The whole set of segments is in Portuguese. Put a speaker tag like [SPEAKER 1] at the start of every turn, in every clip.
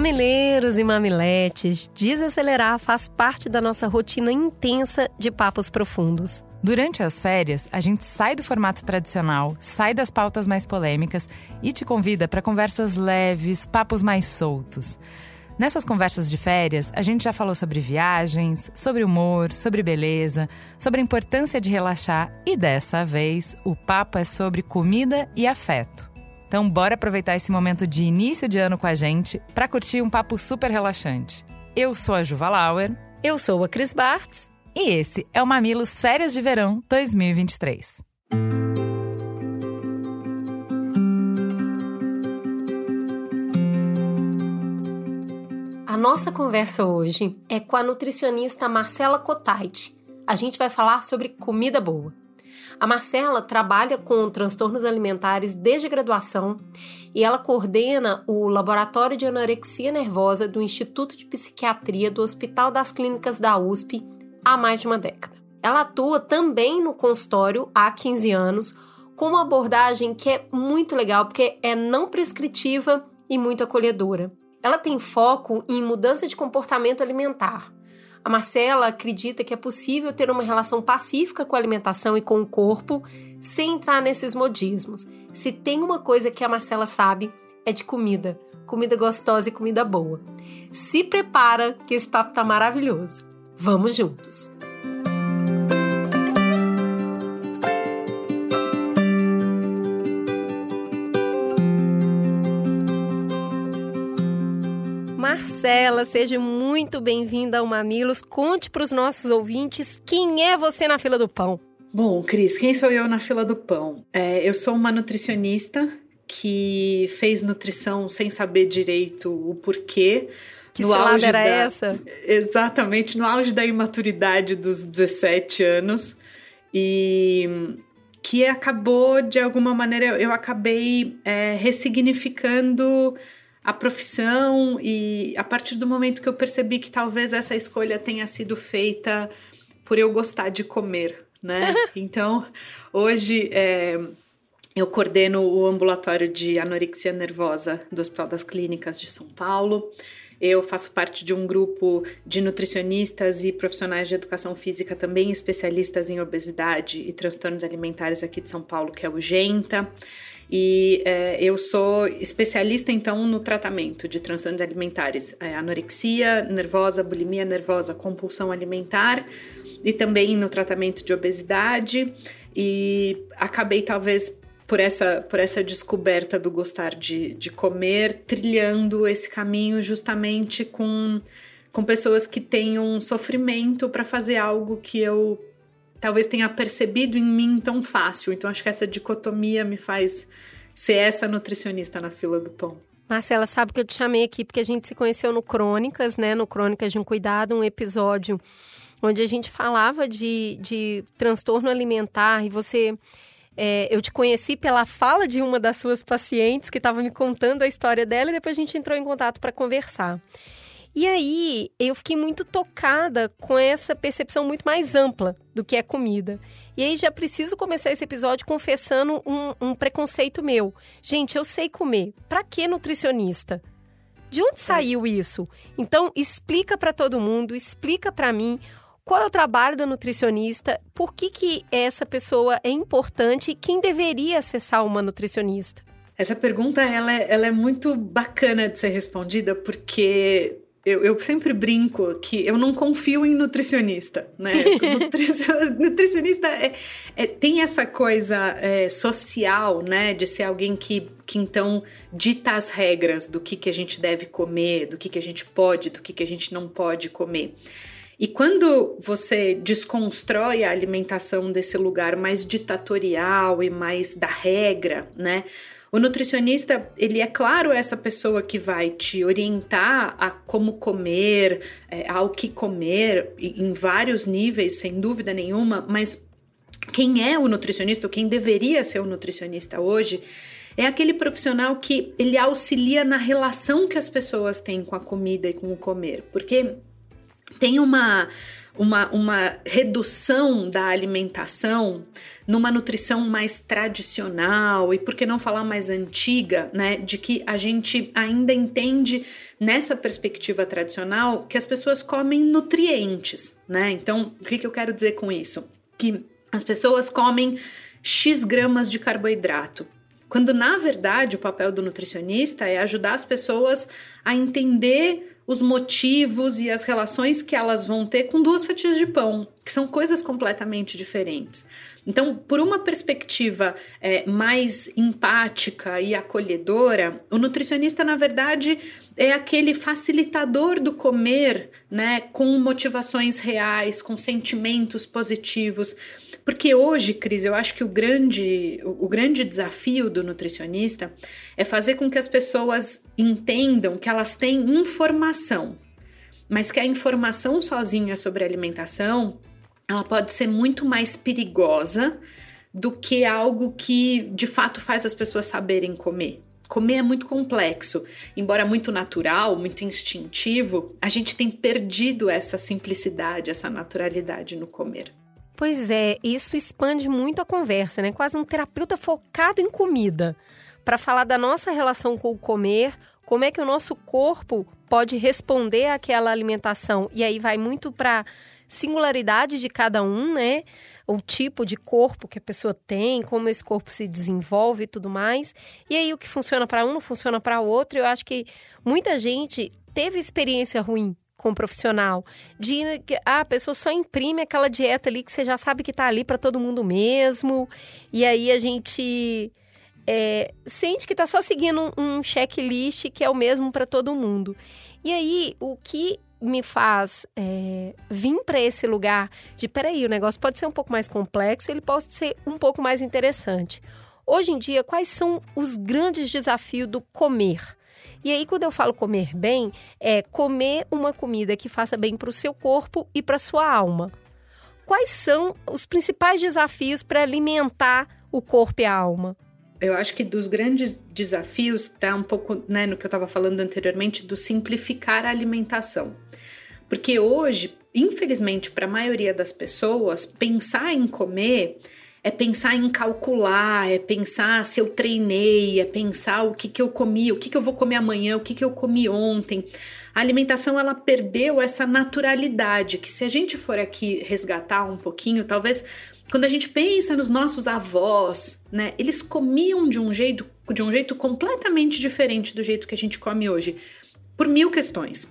[SPEAKER 1] Mamileiros e mamiletes, desacelerar faz parte da nossa rotina intensa de papos profundos.
[SPEAKER 2] Durante as férias, a gente sai do formato tradicional, sai das pautas mais polêmicas e te convida para conversas leves, papos mais soltos. Nessas conversas de férias, a gente já falou sobre viagens, sobre humor, sobre beleza, sobre a importância de relaxar e dessa vez o papo é sobre comida e afeto. Então, bora aproveitar esse momento de início de ano com a gente para curtir um papo super relaxante. Eu sou a Juva Lauer.
[SPEAKER 1] Eu sou a Cris Bartz.
[SPEAKER 2] E esse é o Mamilos Férias de Verão 2023.
[SPEAKER 1] A nossa conversa hoje é com a nutricionista Marcela Cotait. A gente vai falar sobre comida boa. A Marcela trabalha com transtornos alimentares desde a graduação e ela coordena o Laboratório de Anorexia Nervosa do Instituto de Psiquiatria do Hospital das Clínicas da USP há mais de uma década. Ela atua também no consultório há 15 anos com uma abordagem que é muito legal porque é não prescritiva e muito acolhedora. Ela tem foco em mudança de comportamento alimentar, a Marcela acredita que é possível ter uma relação pacífica com a alimentação e com o corpo sem entrar nesses modismos. Se tem uma coisa que a Marcela sabe, é de comida. Comida gostosa e comida boa. Se prepara que esse papo tá maravilhoso. Vamos juntos! Marcela, seja muito bem-vinda ao Mamilos. Conte para os nossos ouvintes quem é você na fila do pão.
[SPEAKER 3] Bom, Cris, quem sou eu na fila do pão? É, eu sou uma nutricionista que fez nutrição sem saber direito o porquê.
[SPEAKER 1] Que no auge era da... essa?
[SPEAKER 3] Exatamente, no auge da imaturidade dos 17 anos. E que acabou, de alguma maneira, eu acabei é, ressignificando a profissão e a partir do momento que eu percebi que talvez essa escolha tenha sido feita por eu gostar de comer, né? então, hoje é, eu coordeno o ambulatório de anorexia nervosa do Hospital das Clínicas de São Paulo. Eu faço parte de um grupo de nutricionistas e profissionais de educação física também especialistas em obesidade e transtornos alimentares aqui de São Paulo, que é o GENTA. E é, eu sou especialista, então, no tratamento de transtornos alimentares, é, anorexia nervosa, bulimia nervosa, compulsão alimentar e também no tratamento de obesidade. E acabei, talvez, por essa, por essa descoberta do gostar de, de comer, trilhando esse caminho justamente com, com pessoas que têm um sofrimento para fazer algo que eu talvez tenha percebido em mim tão fácil. Então acho que essa dicotomia me faz ser essa nutricionista na fila do pão.
[SPEAKER 1] Marcela, sabe que eu te chamei aqui porque a gente se conheceu no Crônicas, né? No Crônicas de um Cuidado, um episódio onde a gente falava de, de transtorno alimentar e você. É, eu te conheci pela fala de uma das suas pacientes que estava me contando a história dela e depois a gente entrou em contato para conversar. E aí eu fiquei muito tocada com essa percepção muito mais ampla do que é comida. E aí já preciso começar esse episódio confessando um, um preconceito meu. Gente, eu sei comer. Pra que nutricionista? De onde saiu isso? Então explica para todo mundo, explica para mim qual é o trabalho do nutricionista, por que, que essa pessoa é importante e quem deveria acessar uma nutricionista?
[SPEAKER 3] Essa pergunta ela é, ela é muito bacana de ser respondida porque eu, eu, sempre brinco que eu não confio em nutricionista, né? nutricionista é, é, tem essa coisa é, social, né? De ser alguém que, que então dita as regras do que, que a gente deve comer, do que, que a gente pode, do que, que a gente não pode comer. E quando você desconstrói a alimentação desse lugar mais ditatorial e mais da regra, né? O nutricionista, ele é claro essa pessoa que vai te orientar a como comer, é, ao que comer, em vários níveis, sem dúvida nenhuma, mas quem é o nutricionista, ou quem deveria ser o nutricionista hoje, é aquele profissional que ele auxilia na relação que as pessoas têm com a comida e com o comer, porque tem uma uma, uma redução da alimentação numa nutrição mais tradicional e por que não falar mais antiga, né? De que a gente ainda entende nessa perspectiva tradicional que as pessoas comem nutrientes, né? Então, o que, que eu quero dizer com isso? Que as pessoas comem X gramas de carboidrato. Quando na verdade o papel do nutricionista é ajudar as pessoas a entender os motivos e as relações que elas vão ter com duas fatias de pão, que são coisas completamente diferentes. Então, por uma perspectiva é, mais empática e acolhedora, o nutricionista, na verdade, é aquele facilitador do comer, né, com motivações reais, com sentimentos positivos. Porque hoje, Cris, eu acho que o grande, o, o grande desafio do nutricionista é fazer com que as pessoas entendam que elas têm informação, mas que a informação sozinha sobre alimentação ela pode ser muito mais perigosa do que algo que de fato faz as pessoas saberem comer. Comer é muito complexo, embora muito natural, muito instintivo, a gente tem perdido essa simplicidade, essa naturalidade no comer.
[SPEAKER 1] Pois é, isso expande muito a conversa, né? Quase um terapeuta focado em comida, para falar da nossa relação com o comer, como é que o nosso corpo pode responder àquela alimentação. E aí vai muito para singularidade de cada um, né? O tipo de corpo que a pessoa tem, como esse corpo se desenvolve e tudo mais. E aí o que funciona para um não funciona para outro. Eu acho que muita gente teve experiência ruim com o profissional, de ah, a pessoa só imprime aquela dieta ali que você já sabe que tá ali para todo mundo mesmo, e aí a gente é, sente que tá só seguindo um, um checklist que é o mesmo para todo mundo. E aí, o que me faz é, vir para esse lugar de peraí, o negócio pode ser um pouco mais complexo, ele pode ser um pouco mais interessante. Hoje em dia, quais são os grandes desafios do comer? E aí, quando eu falo comer bem, é comer uma comida que faça bem para o seu corpo e para sua alma. Quais são os principais desafios para alimentar o corpo e a alma?
[SPEAKER 3] Eu acho que dos grandes desafios está um pouco né, no que eu estava falando anteriormente do simplificar a alimentação. Porque hoje, infelizmente, para a maioria das pessoas, pensar em comer é pensar em calcular, é pensar se eu treinei, é pensar o que, que eu comi, o que, que eu vou comer amanhã, o que, que eu comi ontem. A alimentação ela perdeu essa naturalidade que se a gente for aqui resgatar um pouquinho, talvez quando a gente pensa nos nossos avós, né, eles comiam de um jeito de um jeito completamente diferente do jeito que a gente come hoje, por mil questões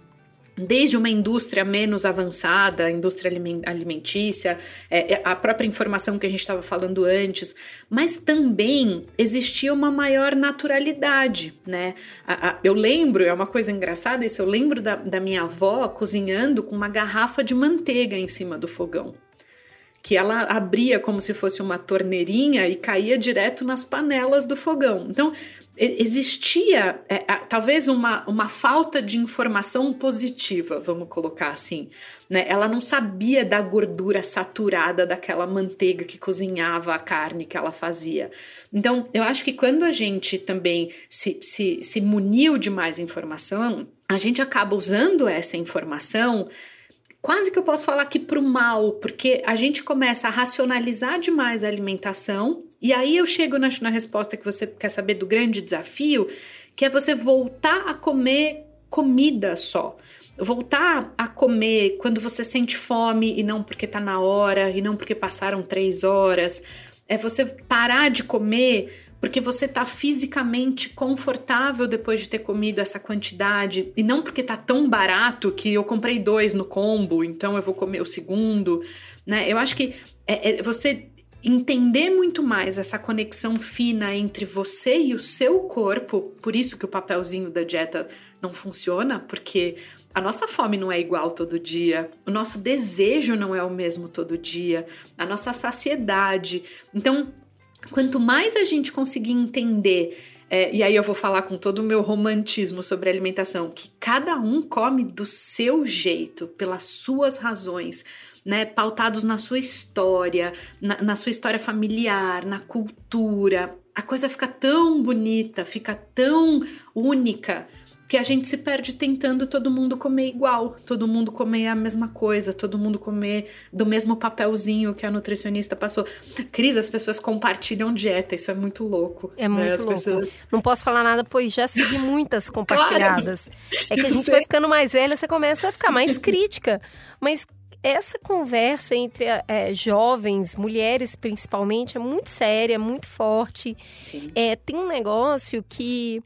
[SPEAKER 3] desde uma indústria menos avançada, indústria alimentícia, é, é, a própria informação que a gente estava falando antes, mas também existia uma maior naturalidade, né? A, a, eu lembro, é uma coisa engraçada isso, eu lembro da, da minha avó cozinhando com uma garrafa de manteiga em cima do fogão que ela abria como se fosse uma torneirinha e caía direto nas panelas do fogão. Então, existia é, talvez uma, uma falta de informação positiva, vamos colocar assim. Né? Ela não sabia da gordura saturada daquela manteiga que cozinhava a carne que ela fazia. Então, eu acho que quando a gente também se, se, se muniu de mais informação, a gente acaba usando essa informação quase que eu posso falar aqui para o mal, porque a gente começa a racionalizar demais a alimentação, e aí eu chego na, na resposta que você quer saber do grande desafio, que é você voltar a comer comida só. Voltar a comer quando você sente fome e não porque tá na hora, e não porque passaram três horas. É você parar de comer porque você está fisicamente confortável depois de ter comido essa quantidade e não porque tá tão barato que eu comprei dois no combo, então eu vou comer o segundo, né? Eu acho que é, é você entender muito mais essa conexão fina entre você e o seu corpo, por isso que o papelzinho da dieta não funciona, porque a nossa fome não é igual todo dia, o nosso desejo não é o mesmo todo dia, a nossa saciedade. Então, Quanto mais a gente conseguir entender é, e aí eu vou falar com todo o meu romantismo sobre alimentação, que cada um come do seu jeito, pelas suas razões, né, pautados na sua história, na, na sua história familiar, na cultura. A coisa fica tão bonita, fica tão única que a gente se perde tentando todo mundo comer igual, todo mundo comer a mesma coisa, todo mundo comer do mesmo papelzinho que a nutricionista passou. Cris, as pessoas compartilham dieta, isso é muito louco.
[SPEAKER 1] É né? muito louco. Pessoas... Não posso falar nada, pois já segui muitas compartilhadas. Claro. É que a gente vai ficando mais velha, você começa a ficar mais crítica. Mas essa conversa entre é, jovens, mulheres principalmente, é muito séria, muito forte. É, tem um negócio que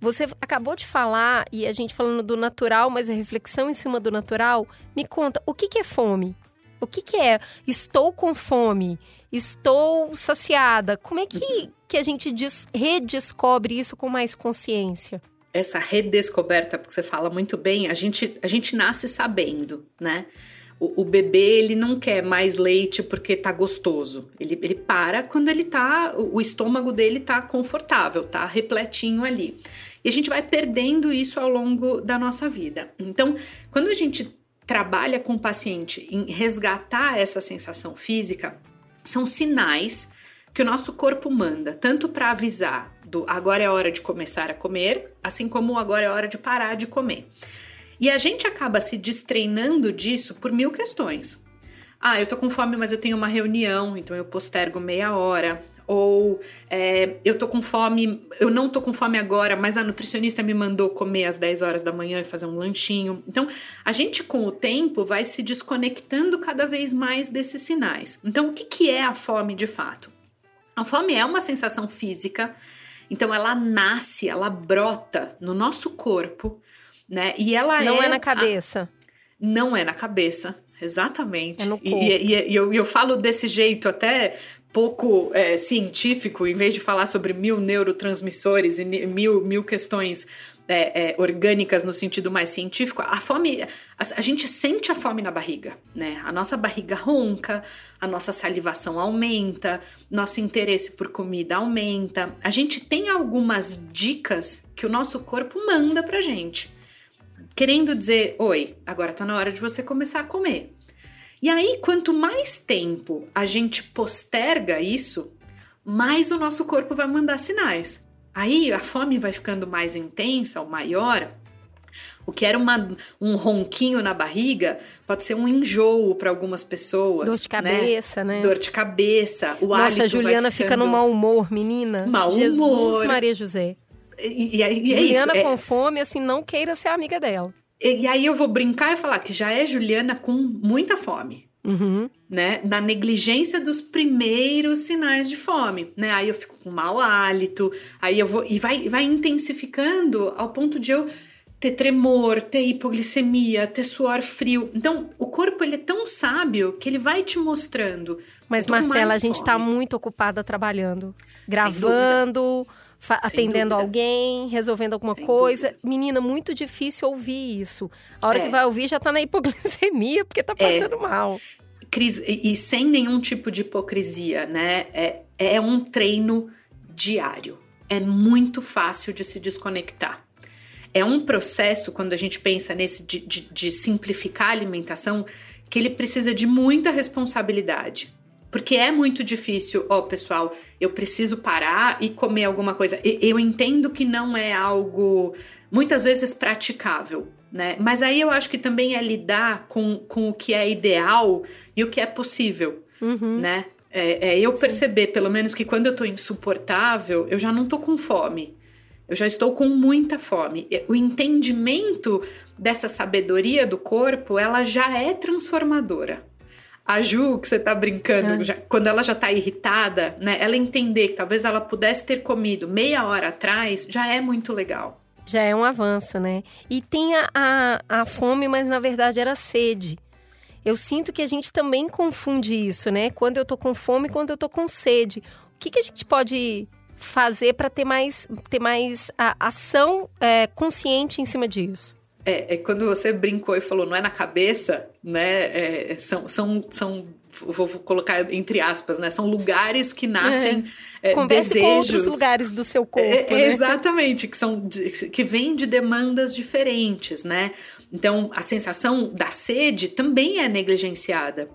[SPEAKER 1] você acabou de falar, e a gente falando do natural, mas a reflexão em cima do natural, me conta, o que, que é fome? O que, que é estou com fome? Estou saciada? Como é que, que a gente redescobre isso com mais consciência?
[SPEAKER 3] Essa redescoberta, porque você fala muito bem, a gente, a gente nasce sabendo, né? O, o, bebê, ele não quer mais leite porque tá gostoso. Ele, ele para quando ele tá. O estômago dele tá confortável, tá repletinho ali. E a gente vai perdendo isso ao longo da nossa vida. Então, quando a gente trabalha com o paciente em resgatar essa sensação física, são sinais que o nosso corpo manda, tanto para avisar do agora é hora de começar a comer, assim como agora é hora de parar de comer. E a gente acaba se destreinando disso por mil questões. Ah, eu tô com fome, mas eu tenho uma reunião, então eu postergo meia hora ou é, eu tô com fome, eu não tô com fome agora, mas a nutricionista me mandou comer às 10 horas da manhã e fazer um lanchinho. Então, a gente com o tempo vai se desconectando cada vez mais desses sinais. Então, o que, que é a fome de fato? A fome é uma sensação física, então ela nasce, ela brota no nosso corpo, né? E ela
[SPEAKER 1] não
[SPEAKER 3] é,
[SPEAKER 1] é na cabeça.
[SPEAKER 3] A... Não é na cabeça. Exatamente.
[SPEAKER 1] É no corpo.
[SPEAKER 3] E, e, e eu, eu, falo desse jeito até pouco é, científico, em vez de falar sobre mil neurotransmissores e mil, mil questões é, é, orgânicas no sentido mais científico, a fome, a, a, gente sente a fome na barriga, né? A nossa barriga ronca, a nossa salivação aumenta, nosso interesse por comida aumenta. A gente tem algumas dicas que o nosso corpo manda pra gente, querendo dizer: oi, agora tá na hora de você começar a comer. E aí, quanto mais tempo a gente posterga isso, mais o nosso corpo vai mandar sinais. Aí a fome vai ficando mais intensa ou maior. O que era uma, um ronquinho na barriga pode ser um enjoo para algumas pessoas.
[SPEAKER 1] Dor de cabeça, né?
[SPEAKER 3] né? Dor de cabeça. O
[SPEAKER 1] Nossa, a Juliana
[SPEAKER 3] ficando...
[SPEAKER 1] fica no mau humor, menina.
[SPEAKER 3] Mau
[SPEAKER 1] Jesus,
[SPEAKER 3] humor.
[SPEAKER 1] Maria José.
[SPEAKER 3] E, e, e é
[SPEAKER 1] Juliana
[SPEAKER 3] isso.
[SPEAKER 1] com
[SPEAKER 3] é...
[SPEAKER 1] fome, assim, não queira ser amiga dela.
[SPEAKER 3] E, aí eu vou brincar e falar que já é Juliana com muita fome.
[SPEAKER 1] Uhum.
[SPEAKER 3] Né? Na negligência dos primeiros sinais de fome, né? Aí eu fico com mau hálito, aí eu vou. E vai, vai intensificando ao ponto de eu ter tremor, ter hipoglicemia, ter suor frio. Então, o corpo ele é tão sábio que ele vai te mostrando.
[SPEAKER 1] Mas, Marcela, a gente está muito ocupada trabalhando, gravando atendendo alguém, resolvendo alguma Sem coisa. Dúvida. Menina, muito difícil ouvir isso. A hora é. que vai ouvir já tá na hipoglicemia, porque tá é. passando é. mal.
[SPEAKER 3] Cris, e, e, sem nenhum tipo de hipocrisia, né? É, é um treino diário. É muito fácil de se desconectar. É um processo, quando a gente pensa nesse de, de, de simplificar a alimentação, que ele precisa de muita responsabilidade. Porque é muito difícil, ó, oh, pessoal, eu preciso parar e comer alguma coisa. Eu entendo que não é algo muitas vezes praticável, né? Mas aí eu acho que também é lidar com, com o que é ideal e o que é possível,
[SPEAKER 1] uhum.
[SPEAKER 3] né? É, é eu Sim. perceber, pelo menos, que quando eu tô insuportável, eu já não tô com fome. Eu já estou com muita fome. O entendimento dessa sabedoria do corpo, ela já é transformadora. A Ju, que você tá brincando, é. já, quando ela já tá irritada, né? Ela entender que talvez ela pudesse ter comido meia hora atrás, já é muito legal.
[SPEAKER 1] Já é um avanço, né? E tem a, a, a fome, mas na verdade era sede. Eu sinto que a gente também confunde isso, né? Quando eu tô com fome e quando eu tô com sede. O que, que a gente pode fazer para ter mais, ter mais a, ação é, consciente em cima disso?
[SPEAKER 3] É, é, quando você brincou e falou, não é na cabeça, né? É, são, são, são vou, vou colocar entre aspas, né? São lugares que nascem
[SPEAKER 1] é.
[SPEAKER 3] É,
[SPEAKER 1] Converse
[SPEAKER 3] desejos.
[SPEAKER 1] com outros lugares do seu corpo,
[SPEAKER 3] É,
[SPEAKER 1] né?
[SPEAKER 3] Exatamente, que são que vêm de demandas diferentes, né? Então, a sensação da sede também é negligenciada,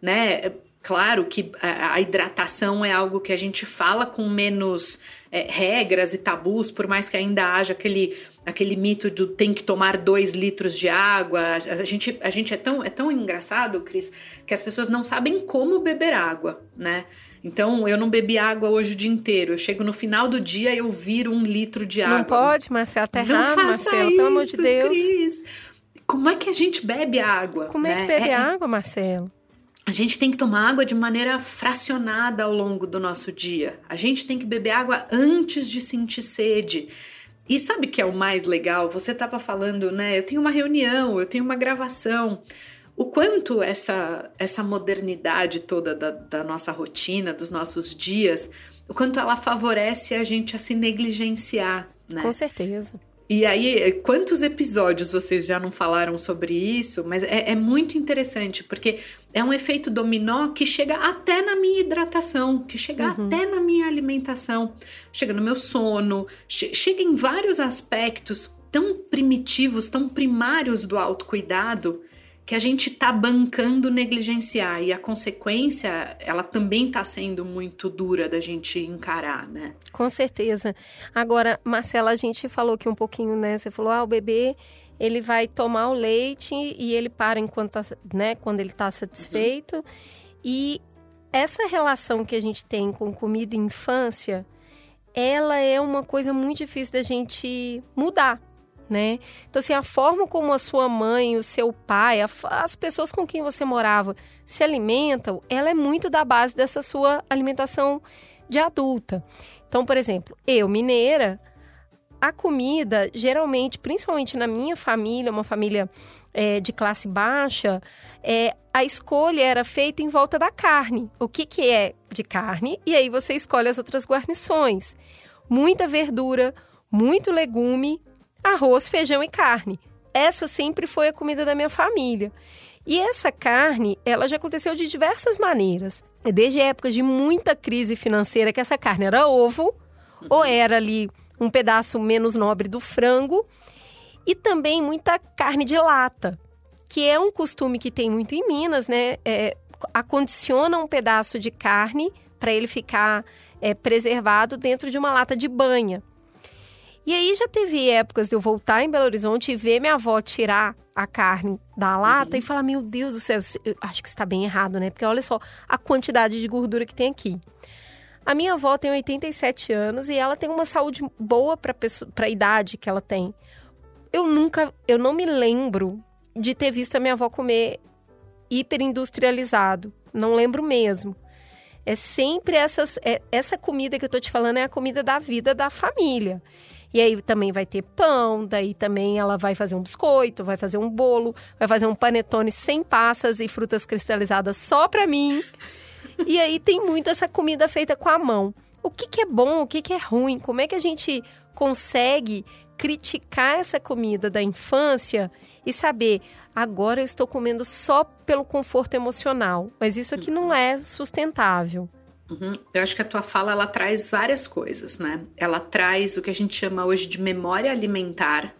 [SPEAKER 3] né? Claro que a hidratação é algo que a gente fala com menos é, regras e tabus, por mais que ainda haja aquele, aquele mito do tem que tomar dois litros de água. A, a gente, a gente é, tão, é tão engraçado, Cris, que as pessoas não sabem como beber água, né? Então, eu não bebi água hoje o dia inteiro. Eu chego no final do dia e eu viro um litro de água.
[SPEAKER 1] Não pode, Marcela, tá
[SPEAKER 3] Não faça
[SPEAKER 1] Marcela, pelo amor de
[SPEAKER 3] isso,
[SPEAKER 1] Deus.
[SPEAKER 3] Cris. Como é que a gente bebe água?
[SPEAKER 1] Como é que
[SPEAKER 3] né?
[SPEAKER 1] bebe água, Marcelo?
[SPEAKER 3] A gente tem que tomar água de maneira fracionada ao longo do nosso dia. A gente tem que beber água antes de sentir sede. E sabe o que é o mais legal? Você estava falando, né? Eu tenho uma reunião, eu tenho uma gravação. O quanto essa, essa modernidade toda da, da nossa rotina, dos nossos dias, o quanto ela favorece a gente a se negligenciar, né?
[SPEAKER 1] Com certeza.
[SPEAKER 3] E aí, quantos episódios vocês já não falaram sobre isso? Mas é, é muito interessante, porque é um efeito dominó que chega até na minha hidratação, que chega até na minha alimentação, chega no meu sono, che- chega em vários aspectos tão primitivos, tão primários do autocuidado, que a gente tá bancando negligenciar. E a consequência, ela também tá sendo muito dura da gente encarar, né?
[SPEAKER 1] Com certeza. Agora, Marcela, a gente falou aqui um pouquinho, né? Você falou, ah, o bebê, ele vai tomar o leite e ele para enquanto tá, né, quando ele está satisfeito. E essa relação que a gente tem com comida e infância, ela é uma coisa muito difícil da gente mudar. Né? Então, assim, a forma como a sua mãe, o seu pai, a- as pessoas com quem você morava se alimentam, ela é muito da base dessa sua alimentação de adulta. Então, por exemplo, eu, mineira, a comida, geralmente, principalmente na minha família, uma família é, de classe baixa, é, a escolha era feita em volta da carne. O que, que é de carne? E aí você escolhe as outras guarnições. Muita verdura, muito legume, arroz, feijão e carne. Essa sempre foi a comida da minha família. E essa carne, ela já aconteceu de diversas maneiras. Desde épocas de muita crise financeira, que essa carne era ovo, ou era ali um pedaço menos nobre do frango, e também muita carne de lata, que é um costume que tem muito em Minas, né? É, acondiciona um pedaço de carne para ele ficar é, preservado dentro de uma lata de banha. E aí já teve épocas de eu voltar em Belo Horizonte e ver minha avó tirar a carne da lata e falar: Meu Deus do céu, eu acho que está bem errado, né? Porque olha só a quantidade de gordura que tem aqui. A minha avó tem 87 anos e ela tem uma saúde boa para a idade que ela tem. Eu nunca, eu não me lembro de ter visto a minha avó comer hiperindustrializado. Não lembro mesmo. É sempre essas, é, essa comida que eu tô te falando é a comida da vida da família. E aí também vai ter pão, daí também ela vai fazer um biscoito, vai fazer um bolo, vai fazer um panetone sem passas e frutas cristalizadas só para mim. E aí tem muito essa comida feita com a mão. O que, que é bom, o que, que é ruim? Como é que a gente consegue criticar essa comida da infância e saber agora eu estou comendo só pelo conforto emocional, mas isso aqui não é sustentável.
[SPEAKER 3] Uhum. Eu acho que a tua fala ela traz várias coisas, né? Ela traz o que a gente chama hoje de memória alimentar,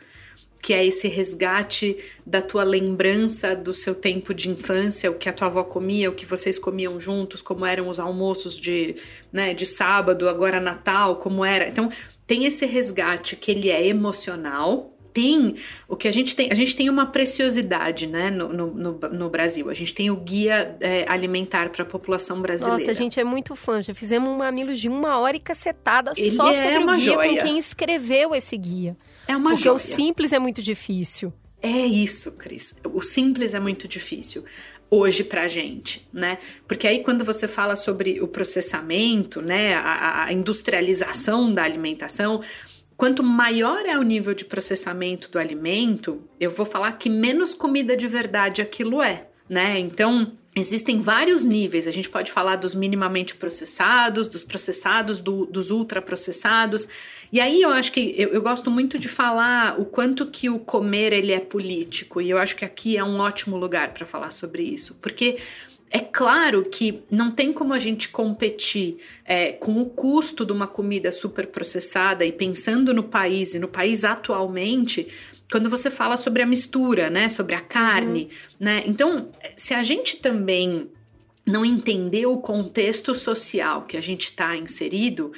[SPEAKER 3] que é esse resgate da tua lembrança do seu tempo de infância, o que a tua avó comia, o que vocês comiam juntos, como eram os almoços de, né, de sábado, agora Natal, como era. Então, tem esse resgate que ele é emocional, tem o que a gente tem. A gente tem uma preciosidade, né, no, no, no, Brasil. A gente tem o guia é, alimentar para a população brasileira.
[SPEAKER 1] Nossa, a gente é muito fã. Já fizemos um mamilos de uma hora e cacetada
[SPEAKER 3] Ele
[SPEAKER 1] só
[SPEAKER 3] é
[SPEAKER 1] sobre o guia
[SPEAKER 3] joia.
[SPEAKER 1] com quem escreveu esse guia.
[SPEAKER 3] É uma
[SPEAKER 1] Porque
[SPEAKER 3] joia.
[SPEAKER 1] o simples é muito difícil.
[SPEAKER 3] É isso, Cris. O simples é muito difícil hoje pra gente, né? Porque aí quando você fala sobre o processamento, né, a, a industrialização da alimentação, quanto maior é o nível de processamento do alimento, eu vou falar que menos comida de verdade aquilo é, né? Então, Existem vários níveis, a gente pode falar dos minimamente processados, dos processados, do, dos ultraprocessados. E aí eu acho que eu, eu, gosto muito de falar o quanto que o comer ele é político, e eu acho que aqui é um ótimo lugar para falar sobre isso, porque É claro que não tem como a gente competir é, com o custo de uma comida super processada e pensando no país e no país atualmente, quando você fala sobre a mistura, né, sobre a carne, uhum. né? Então, se a gente também não entender o contexto social que a gente está inserido,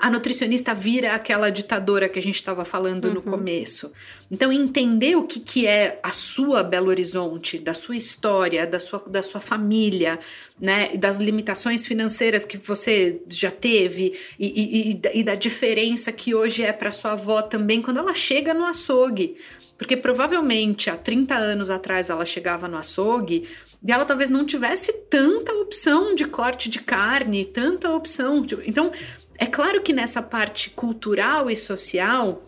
[SPEAKER 3] a nutricionista vira aquela ditadora que a gente estava falando uhum. no começo. Então, entender o que, que é a sua Belo Horizonte, da sua história, da sua, da sua família, né? Das limitações financeiras que você já teve e, e, e da diferença que hoje é para sua avó também quando ela chega no açougue. Porque provavelmente há 30 anos atrás ela chegava no açougue e ela talvez não tivesse tanta opção de corte de carne, tanta opção. Então, é claro que nessa parte cultural e social,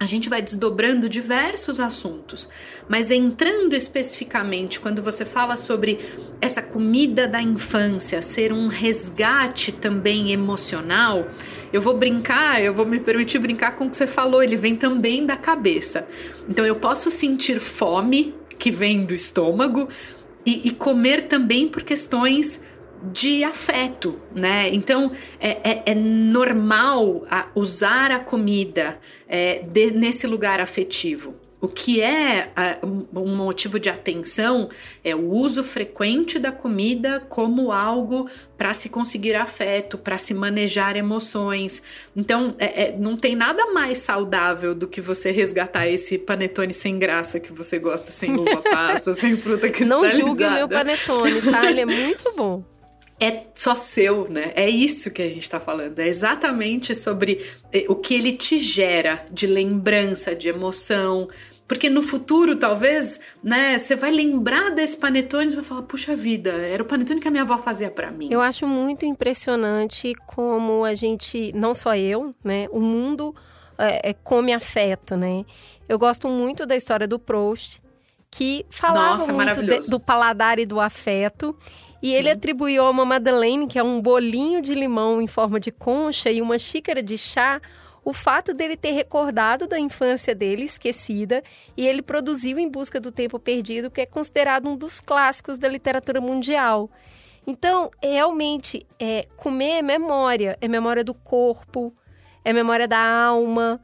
[SPEAKER 3] a gente vai desdobrando diversos assuntos, mas entrando especificamente quando você fala sobre essa comida da infância ser um resgate também emocional, eu vou brincar, eu vou me permitir brincar com o que você falou, ele vem também da cabeça. Então eu posso sentir fome, que vem do estômago, e, e comer também por questões de afeto, né? Então é, é, é normal a, usar a comida é, de, nesse lugar afetivo. O que é um motivo de atenção é o uso frequente da comida como algo para se conseguir afeto, para se manejar emoções. Então, é, é, não tem nada mais saudável do que você resgatar esse panetone sem graça que você gosta, sem uva passa, sem fruta cristalizada.
[SPEAKER 1] Não julgue o meu panetone, tá? Ele é muito bom
[SPEAKER 3] é só seu, né? É isso que a gente está falando. É exatamente sobre eh, o que ele te gera de lembrança, de emoção. Porque no futuro, talvez, né, você vai lembrar desse panetone e vai falar: puxa vida, era o panetone que a minha avó fazia para mim.
[SPEAKER 1] Eu acho muito impressionante como a gente, não só eu, né, o mundo é, é, come afeto, né? Eu gosto muito da história do Proust, que falava Nossa, muito de, do paladar e do afeto. E ele atribuiu a uma Madeleine, que é um bolinho de limão em forma de concha e uma xícara de chá, o fato dele ter recordado da infância dele, esquecida, e ele produziu Em Busca do Tempo Perdido, que é considerado um dos clássicos da literatura mundial. Então, realmente, é, comer é memória, é memória do corpo, é memória da alma.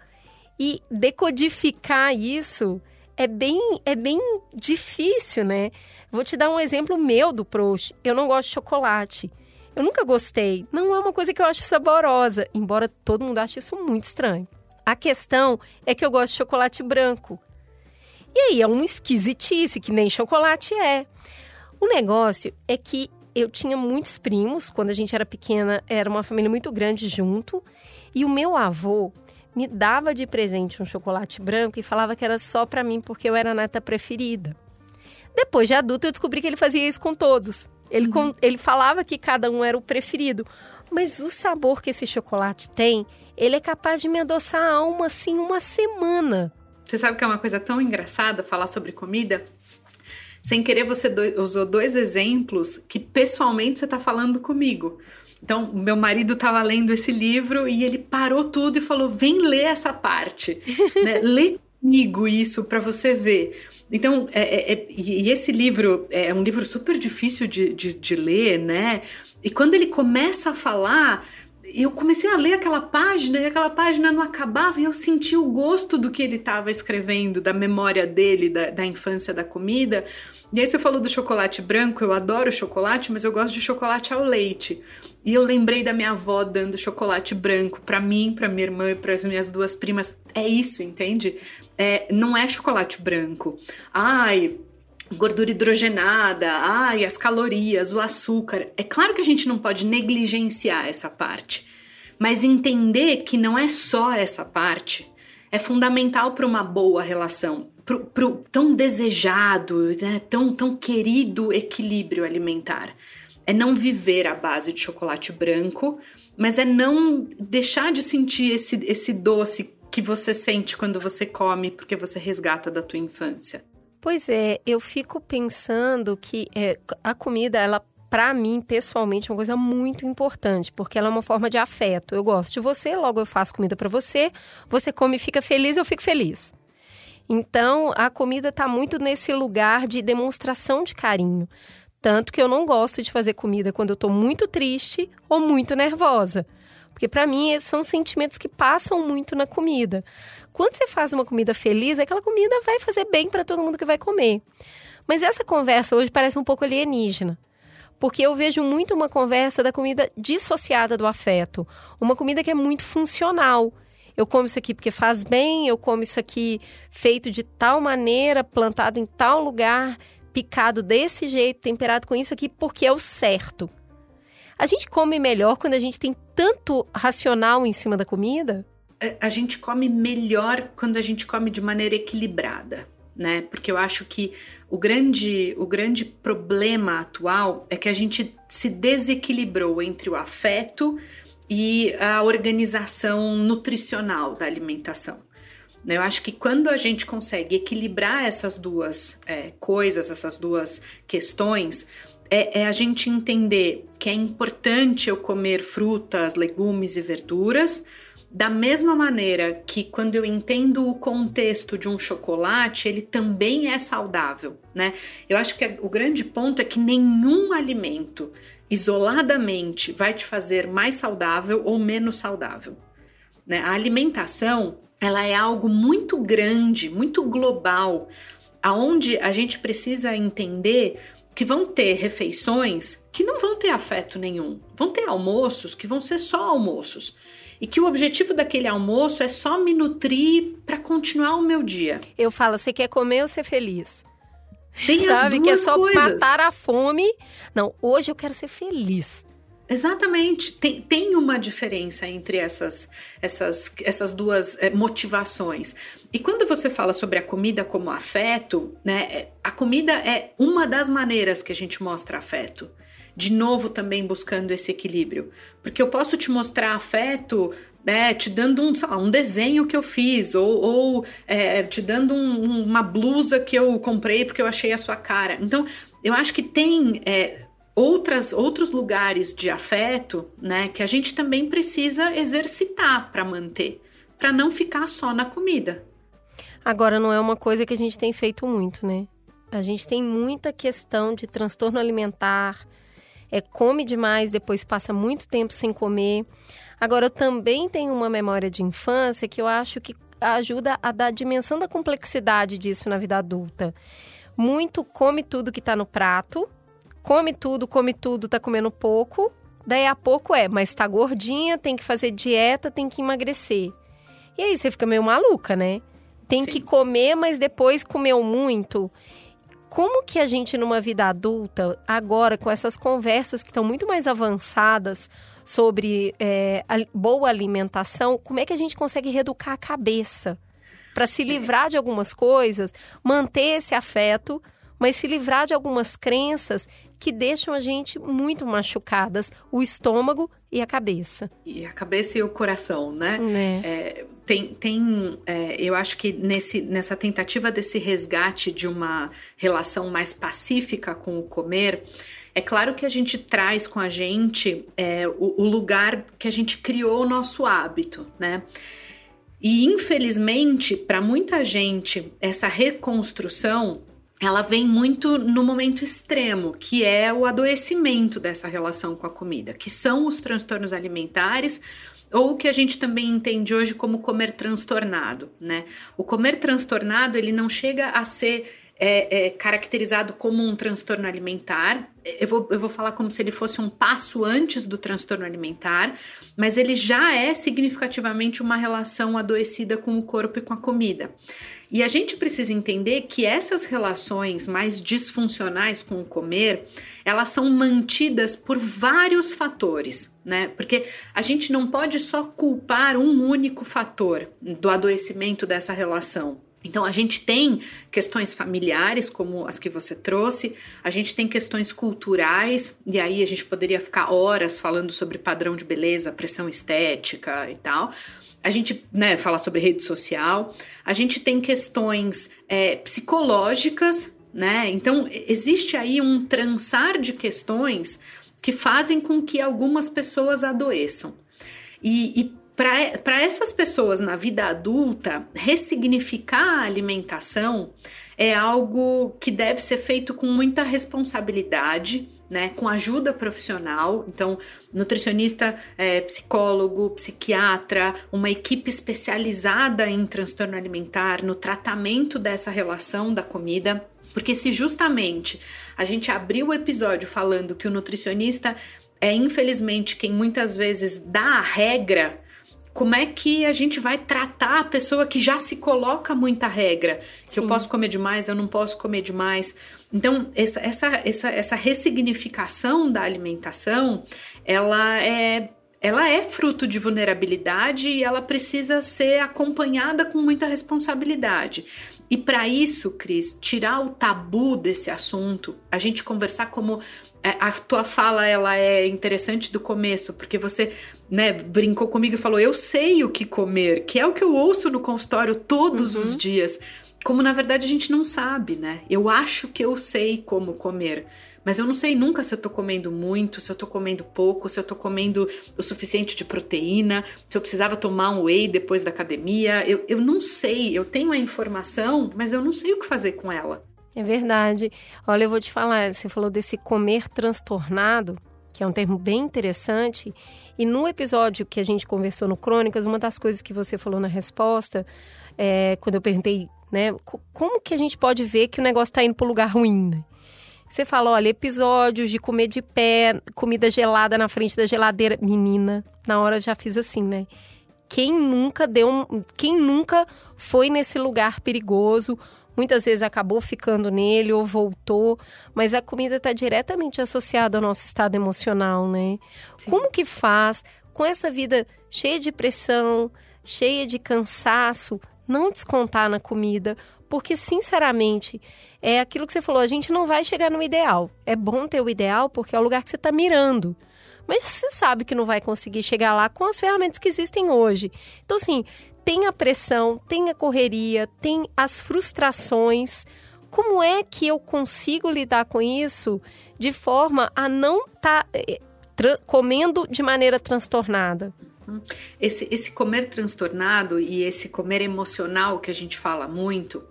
[SPEAKER 1] E decodificar isso é bem, é bem difícil, né? Vou te dar um exemplo meu do Proust. Eu não gosto de chocolate. Eu nunca gostei. Não é uma coisa que eu acho saborosa, embora todo mundo ache isso muito estranho. A questão é que eu gosto de chocolate branco. E aí é uma esquisitice, que nem chocolate é. O negócio é que eu tinha muitos primos, quando a gente era pequena, era uma família muito grande junto, e o meu avô me dava de presente um chocolate branco e falava que era só para mim porque eu era a neta preferida. Depois de adulta, eu descobri que ele fazia isso com todos. Ele, uhum. ele falava que cada um era o preferido. Mas o sabor que esse chocolate tem, ele é capaz de me adoçar a alma assim uma semana.
[SPEAKER 3] Você sabe que é uma coisa tão engraçada falar sobre comida? Sem querer, você do, usou dois exemplos que pessoalmente você está falando comigo. Então, meu marido estava lendo esse livro e ele parou tudo e falou: vem ler essa parte. né? Lê comigo isso para você ver. Então, é, é, é, e esse livro é um livro super difícil de, de, de ler, né? E quando ele começa a falar, eu comecei a ler aquela página e aquela página não acabava e eu senti o gosto do que ele estava escrevendo, da memória dele, da, da infância da comida. E aí você falou do chocolate branco, eu adoro chocolate, mas eu gosto de chocolate ao leite. E eu lembrei da minha avó dando chocolate branco para mim, para minha irmã e para as minhas duas primas. É isso, entende? É, não é chocolate branco. Ai, gordura hidrogenada, ai, as calorias, o açúcar. É claro que a gente não pode negligenciar essa parte, mas entender que não é só essa parte é fundamental para uma boa relação, para o tão desejado, né, tão, tão querido equilíbrio alimentar é não viver à base de chocolate branco, mas é não deixar de sentir esse, esse doce que você sente quando você come, porque você resgata da tua infância.
[SPEAKER 1] Pois é, eu fico pensando que é, a comida, ela para mim, pessoalmente, é uma coisa muito importante, porque ela é uma forma de afeto. Eu gosto de você, logo eu faço comida para você, você come e fica feliz, eu fico feliz. Então, a comida está muito nesse lugar de demonstração de carinho Tanto que eu não gosto de fazer comida quando eu tô muito triste ou muito nervosa. Porque para mim são sentimentos que passam muito na comida. Quando você faz uma comida feliz, aquela comida vai fazer bem para todo mundo que vai comer. Mas essa conversa hoje parece um pouco alienígena. Porque eu vejo muito uma conversa da comida dissociada do afeto. Uma comida que é muito funcional. Eu como isso aqui porque faz bem, eu como isso aqui feito de tal maneira, plantado em tal lugar, picado desse jeito, temperado com isso aqui porque é o certo. A gente come melhor quando a gente tem tanto racional em cima da comida?
[SPEAKER 3] A gente come melhor quando a gente come de maneira equilibrada, né? Porque eu acho que o grande, o grande problema atual é que a gente se desequilibrou entre o afeto e a organização nutricional da alimentação. Eu acho que quando a gente consegue equilibrar essas duas é, coisas, essas duas questões, é, é, a gente entender que é importante eu comer frutas, legumes e verduras, da mesma maneira que quando eu entendo o contexto de um chocolate, ele também é saudável, né? Eu acho que o grande ponto é que nenhum alimento isoladamente vai te fazer mais saudável ou menos saudável. Né? A alimentação ela é algo muito grande, muito global, aonde a gente precisa entender que vão ter refeições que não vão ter afeto nenhum, vão ter almoços que vão ser só almoços. E que o objetivo daquele almoço é só me nutrir para continuar o meu dia.
[SPEAKER 1] Eu falo, você quer comer ou ser feliz? Tem Sabe que é só coisas. matar a fome. Não, hoje eu quero ser feliz.
[SPEAKER 3] Exatamente. Tem, tem uma diferença entre essas, essas, essas duas é, motivações. E quando você fala sobre a comida como afeto, né? É, a comida é uma das maneiras que a gente mostra afeto. De novo, também buscando esse equilíbrio. Porque eu posso te mostrar afeto né, te dando um, lá, um desenho que eu fiz, ou, ou é, te dando um, uma blusa que eu comprei porque eu achei a sua cara. Então, eu acho que tem é, outras, outros lugares de afeto, né, que a gente também precisa exercitar para manter, para não ficar só na comida.
[SPEAKER 1] Agora não é uma coisa que a gente tem feito muito, né? A gente tem muita questão de transtorno alimentar, é come demais, depois passa muito tempo sem comer. Agora eu também tenho uma memória de infância que eu acho que ajuda a dar a dimensão da complexidade disso na vida adulta. Muito come tudo que está no prato, come tudo, come tudo, tá comendo pouco. Daí a pouco é, mas tá gordinha, tem que fazer dieta, tem que emagrecer. E aí você fica meio maluca, né? Tem Sim. que comer, mas depois comeu muito. Como que a gente, numa vida adulta, agora, com essas conversas que estão muito mais avançadas sobre é, boa alimentação, como é que a gente consegue reeducar a cabeça? Para se livrar de algumas coisas, manter esse afeto, mas se livrar de algumas crenças que deixam a gente muito machucadas, o estômago e a cabeça.
[SPEAKER 3] E a cabeça e o coração, né? É. É, tem, tem é, eu acho que nesse, nessa tentativa desse resgate de uma relação mais pacífica com o comer, é claro que a gente traz com a gente é, o, o lugar que a gente criou o nosso hábito, né? E infelizmente, para muita gente, essa reconstrução ela vem muito no momento extremo, que é o adoecimento dessa relação com a comida, que são os transtornos alimentares ou o que a gente também entende hoje como comer transtornado, né? O comer transtornado ele não chega a ser é, é, caracterizado como um transtorno alimentar. Eu vou, eu vou falar como se ele fosse um passo antes do transtorno alimentar, mas ele já é significativamente uma relação adoecida com o corpo e com a comida. E a gente precisa entender que essas relações mais disfuncionais com o comer, elas são mantidas por vários fatores, né? Porque a gente não pode só culpar um único fator do adoecimento dessa relação. Então, a gente tem questões familiares, como as que você trouxe, a gente tem questões culturais, e aí a gente poderia ficar horas falando sobre padrão de beleza, pressão estética e tal. A gente né, fala sobre rede social, a gente tem questões é, psicológicas, né? Então, existe aí um trançar de questões que fazem com que algumas pessoas adoeçam. E, e para essas pessoas na vida adulta, ressignificar a alimentação é algo que deve ser feito com muita responsabilidade, né, com ajuda profissional. Então, nutricionista, é, psicólogo, psiquiatra, uma equipe especializada em transtorno alimentar, no tratamento dessa relação da comida. Porque se justamente a gente abriu o episódio falando que o nutricionista é infelizmente quem muitas vezes dá a regra como é que a gente vai tratar a pessoa que já se coloca muita regra? Que Sim. eu posso comer demais, eu não posso comer demais. Então, essa, essa, essa, essa ressignificação da alimentação, ela é ela é fruto de vulnerabilidade e ela precisa ser acompanhada com muita responsabilidade. E para isso, Cris, tirar o tabu desse assunto, a gente conversar como a tua fala ela é interessante do começo, porque você né, brincou comigo e falou: Eu sei o que comer, que é o que eu ouço no consultório todos uhum. os dias. Como na verdade a gente não sabe, né? Eu acho que eu sei como comer. Mas eu não sei nunca se eu tô comendo muito, se eu tô comendo pouco, se eu tô comendo o suficiente de proteína, se eu precisava tomar um whey depois da academia. Eu, eu não sei, eu tenho a informação, mas eu não sei o que fazer com ela.
[SPEAKER 1] É verdade. Olha, eu vou te falar, você falou desse comer transtornado que é um termo bem interessante. E no episódio que a gente conversou no Crônicas, uma das coisas que você falou na resposta, é, quando eu perguntei, né, como que a gente pode ver que o negócio está indo para lugar ruim, né? Você fala, olha, episódios de comer de pé, comida gelada na frente da geladeira. Menina, na hora eu já fiz assim, né? Quem nunca deu quem nunca foi nesse lugar perigoso muitas vezes acabou ficando nele ou voltou, mas a comida está diretamente associada ao nosso estado emocional, né? Sim. Como que faz com essa vida cheia de pressão, cheia de cansaço, não descontar na comida? Porque, sinceramente, é aquilo que você falou, a gente não vai chegar no ideal. É bom ter o ideal porque é o lugar que você está mirando. Mas você sabe que não vai conseguir chegar lá com as ferramentas que existem hoje. Então, assim, tem a pressão, tem a correria, tem as frustrações. Como é que eu consigo lidar com isso de forma a não estar tá, eh, comendo de maneira transtornada?
[SPEAKER 3] Esse, esse comer transtornado e esse comer emocional que a gente fala muito,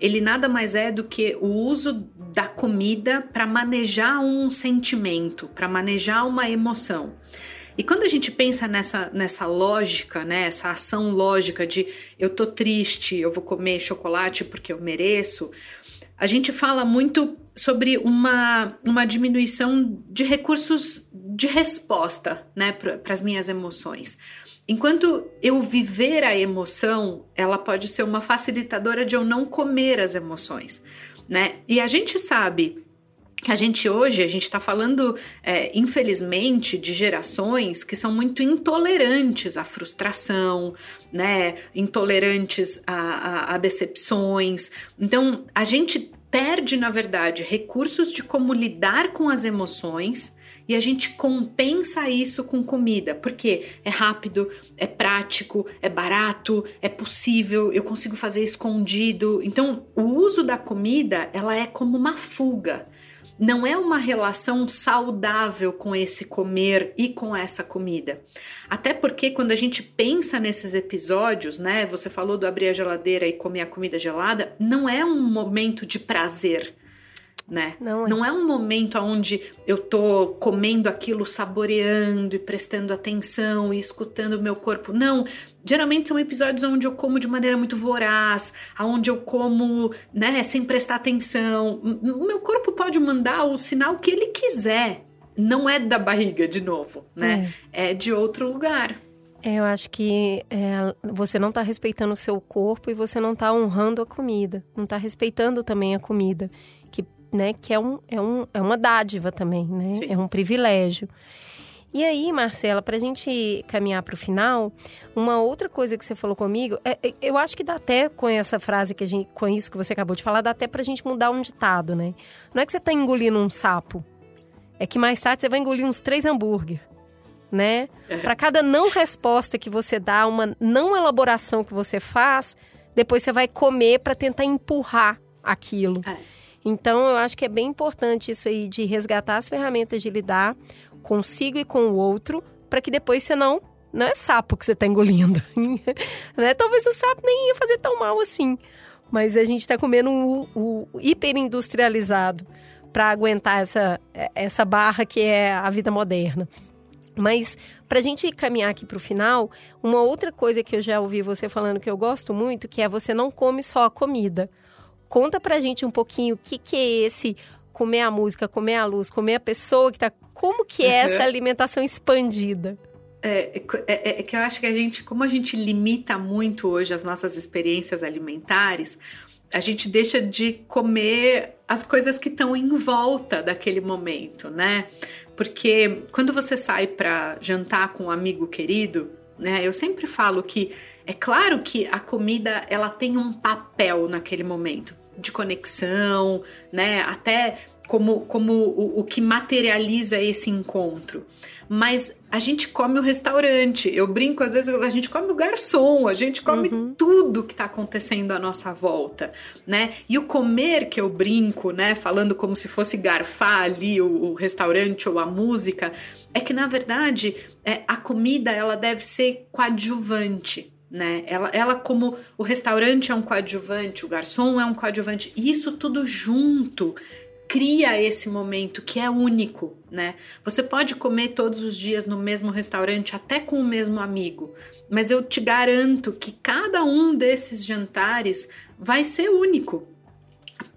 [SPEAKER 3] ele nada mais é do que o uso da comida para manejar um sentimento, para manejar uma emoção. E quando a gente pensa nessa, nessa lógica, né, essa ação lógica de eu tô triste, eu vou comer chocolate porque eu mereço, a gente fala muito sobre uma, uma diminuição de recursos de resposta né, para as minhas emoções. Enquanto eu viver a emoção, ela pode ser uma facilitadora de eu não comer as emoções. Né? E a gente sabe que a gente hoje, a gente está falando, é, infelizmente, de gerações que são muito intolerantes à frustração, né? Intolerantes a, a, a decepções. Então, a gente perde, na verdade, recursos de como lidar com as emoções e a gente compensa isso com comida, porque é rápido, é prático, é barato, é possível, eu consigo fazer escondido. Então, o uso da comida, ela é como uma fuga não é uma relação saudável com esse comer e com essa comida. Até porque quando a gente pensa nesses episódios, né? Você falou do abrir a geladeira e comer a comida gelada, não é um momento de prazer né? Não é. Não é um momento onde eu tô comendo aquilo, saboreando e prestando atenção e escutando o meu corpo. Não. Geralmente são episódios onde eu como de maneira muito voraz, onde eu como, né, sem prestar atenção. O meu corpo pode mandar o sinal que ele quiser. Não é da barriga, de novo, né? É, é de outro lugar.
[SPEAKER 1] É, eu acho que é, você não está respeitando o seu corpo e você não está honrando a comida, não está respeitando também a comida né? Que é, um, é, um, é uma dádiva também, né? Sim. É um privilégio. E aí, Marcela, para a gente caminhar para o final, uma outra coisa que você falou comigo, é, é, eu acho que dá até com essa frase que a gente, com isso que você acabou de falar, dá até para a gente mudar um ditado, né? Não é que você está engolindo um sapo, é que mais tarde você vai engolir uns três hambúrguer, né? É. Para cada não resposta que você dá, uma não elaboração que você faz, depois você vai comer para tentar empurrar aquilo. É. Então, eu acho que é bem importante isso aí de resgatar as ferramentas de lidar consigo e com o outro, para que depois você não não é sapo que você está engolindo. né? Talvez o sapo nem ia fazer tão mal assim. Mas a gente está comendo o, o hiperindustrializado para aguentar essa, essa barra que é a vida moderna. Mas para a gente caminhar aqui para o final, uma outra coisa que eu já ouvi você falando que eu gosto muito, que é você não come só a comida. Conta para a gente um pouquinho o que, que é esse comer a música, comer a luz, comer a pessoa que está. Como que é essa alimentação expandida?
[SPEAKER 3] É, é, é, é, que eu acho que a gente, como a gente limita muito hoje as nossas experiências alimentares, a gente deixa de comer as coisas que estão em volta daquele momento, né? Porque quando você sai para jantar com um amigo querido, né? Eu sempre falo que é claro que a comida ela tem um papel naquele momento de conexão, né? Até como, como o, o que materializa esse encontro mas a gente come o restaurante. Eu brinco, às vezes, a gente come o garçom, a gente come uhum. tudo que está acontecendo à nossa volta, né? E o comer que eu brinco, né, falando como se fosse garfar ali o, o restaurante ou a música, é que na verdade é, a comida ela deve ser coadjuvante. Né? Ela, ela, como o restaurante é um coadjuvante, o garçom é um coadjuvante, isso tudo junto cria esse momento que é único, né? Você pode comer todos os dias no mesmo restaurante, até com o mesmo amigo, mas eu te garanto que cada um desses jantares vai ser único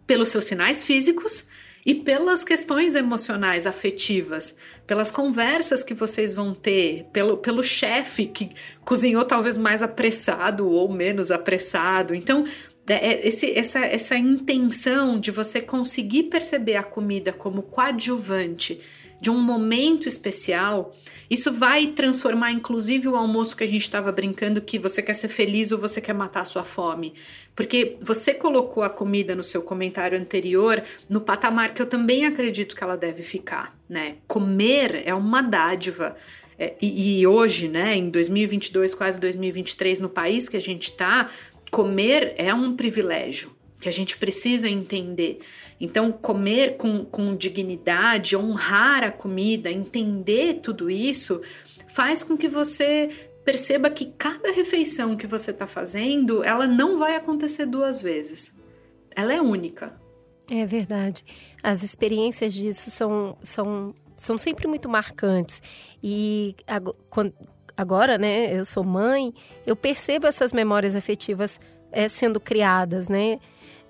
[SPEAKER 3] pelos seus sinais físicos e pelas questões emocionais, afetivas, pelas conversas que vocês vão ter, pelo, pelo chefe que cozinhou talvez mais apressado ou menos apressado. Então, é, é, esse, essa, essa intenção de você conseguir perceber a comida como coadjuvante de um momento especial, isso vai transformar inclusive o almoço que a gente estava brincando que você quer ser feliz ou você quer matar a sua fome. Porque você colocou a comida no seu comentário anterior no patamar que eu também acredito que ela deve ficar, né? Comer é uma dádiva. É, e, e, hoje, né, em 2022, quase 2023, no país que a gente está, comer é um privilégio que a gente precisa entender. Então, comer com, com dignidade, honrar a comida, entender tudo isso, faz com que você perceba que cada refeição que você está fazendo, ela não vai acontecer duas vezes. Ela é única.
[SPEAKER 1] É verdade. As experiências disso são, são, são sempre muito marcantes. E agora, né, eu sou mãe, eu percebo essas memórias afetivas é, sendo criadas, né?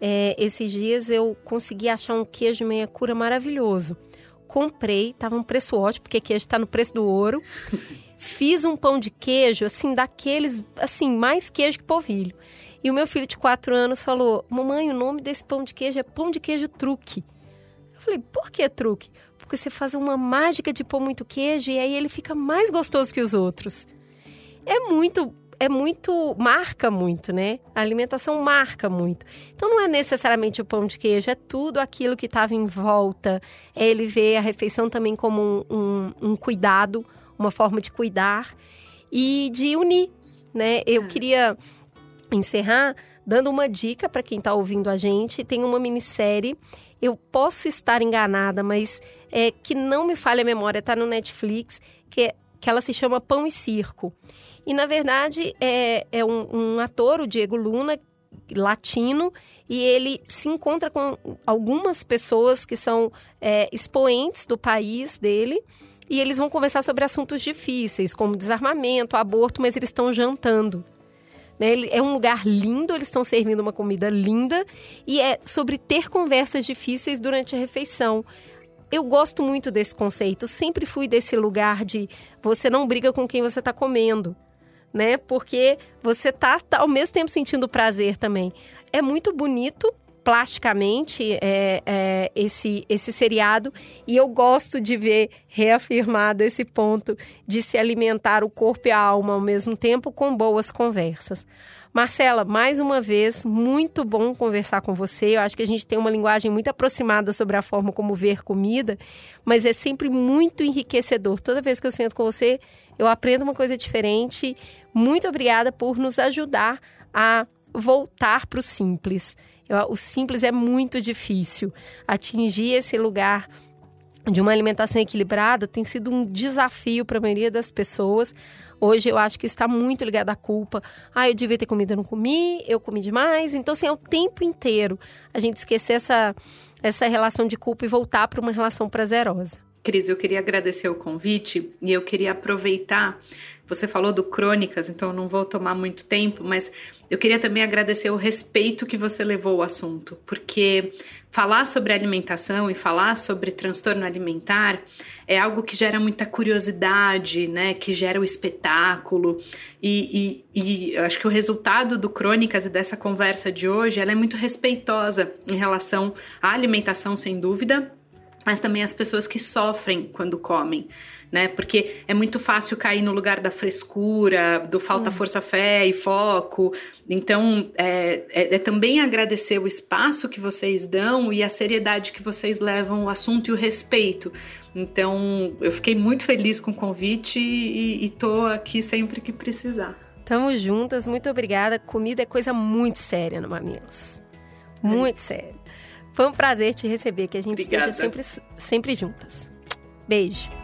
[SPEAKER 1] É, esses dias eu consegui achar um queijo meia cura maravilhoso. Comprei, tava um preço ótimo, porque queijo está no preço do ouro. Fiz um pão de queijo, assim, daqueles, assim, mais queijo que polvilho. E o meu filho de quatro anos falou: Mamãe, o nome desse pão de queijo é pão de queijo truque. Eu falei: Por que truque? porque você faz uma mágica de pôr muito queijo e aí ele fica mais gostoso que os outros. É muito é muito marca muito, né? A alimentação marca muito. Então não é necessariamente o pão de queijo, é tudo aquilo que estava em volta. É ele vê a refeição também como um, um, um, cuidado, uma forma de cuidar e de unir, né? Eu é. queria encerrar dando uma dica para quem está ouvindo a gente. Tem uma minissérie. Eu posso estar enganada, mas é, que não me falha a memória, está no Netflix, que, é, que ela se chama Pão e Circo. E, na verdade, é, é um, um ator, o Diego Luna, latino, e ele se encontra com algumas pessoas que são é, expoentes do país dele. E eles vão conversar sobre assuntos difíceis, como desarmamento, aborto, mas eles estão jantando. Né? É um lugar lindo, eles estão servindo uma comida linda e é sobre ter conversas difíceis durante a refeição eu gosto muito desse conceito. Sempre fui desse lugar de você não briga com quem você está comendo, né? Porque você tá, tá, ao mesmo tempo sentindo prazer também. É muito bonito plasticamente é, é, esse, esse seriado e eu gosto de ver reafirmado esse ponto de se alimentar o corpo e a alma ao mesmo tempo com boas conversas. Marcela, mais uma vez, muito bom conversar com você. Eu acho que a gente tem uma linguagem muito aproximada sobre a forma como ver comida, mas é sempre muito enriquecedor. Toda vez que eu sento com você, eu aprendo uma coisa diferente. Muito obrigada por nos ajudar a voltar para o simples. O simples é muito difícil. Atingir esse lugar de uma alimentação equilibrada tem sido um desafio para a maioria das pessoas. Hoje eu acho que está muito ligado à culpa. Ah, eu devia ter comido, eu não comi, eu comi demais. Então, assim, é o tempo inteiro a gente esquecer essa, essa relação de culpa e voltar para uma relação prazerosa.
[SPEAKER 3] Cris, eu queria agradecer o convite e eu queria aproveitar. Você falou do Crônicas, então não vou tomar muito tempo, mas eu queria também agradecer o respeito que você levou ao assunto, porque falar sobre alimentação e falar sobre transtorno alimentar é algo que gera muita curiosidade, né? Que gera o espetáculo. E, e, e eu acho que o resultado do Crônicas e dessa conversa de hoje ela é muito respeitosa em relação à alimentação, sem dúvida, mas também as pessoas que sofrem quando comem. Né? Porque é muito fácil cair no lugar da frescura, do falta hum. força fé e foco. Então, é, é, é, também agradecer o espaço que vocês dão e a seriedade que vocês levam o assunto e o respeito. Então, eu fiquei muito feliz com o convite e, e tô aqui sempre que precisar.
[SPEAKER 1] Tamo juntas, muito obrigada. Comida é coisa muito séria no Mamilos. Muito é séria. Foi um prazer te receber, que a gente Obrigada. esteja sempre, sempre juntas. Beijo.